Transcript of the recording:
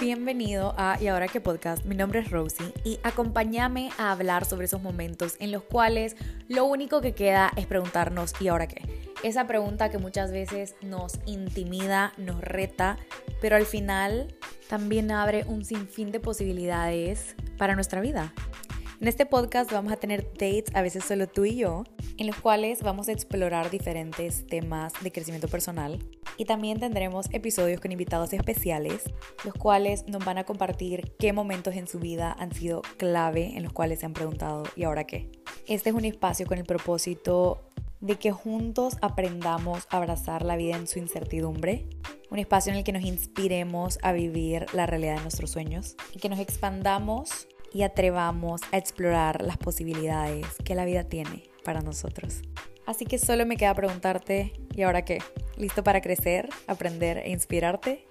Bienvenido a Y ahora qué podcast, mi nombre es Rosie y acompáñame a hablar sobre esos momentos en los cuales lo único que queda es preguntarnos ¿y ahora qué? Esa pregunta que muchas veces nos intimida, nos reta, pero al final también abre un sinfín de posibilidades para nuestra vida. En este podcast vamos a tener dates, a veces solo tú y yo, en los cuales vamos a explorar diferentes temas de crecimiento personal. Y también tendremos episodios con invitados especiales, los cuales nos van a compartir qué momentos en su vida han sido clave, en los cuales se han preguntado ¿y ahora qué? Este es un espacio con el propósito de que juntos aprendamos a abrazar la vida en su incertidumbre, un espacio en el que nos inspiremos a vivir la realidad de nuestros sueños y que nos expandamos y atrevamos a explorar las posibilidades que la vida tiene para nosotros. Así que solo me queda preguntarte, ¿y ahora qué? ¿Listo para crecer, aprender e inspirarte?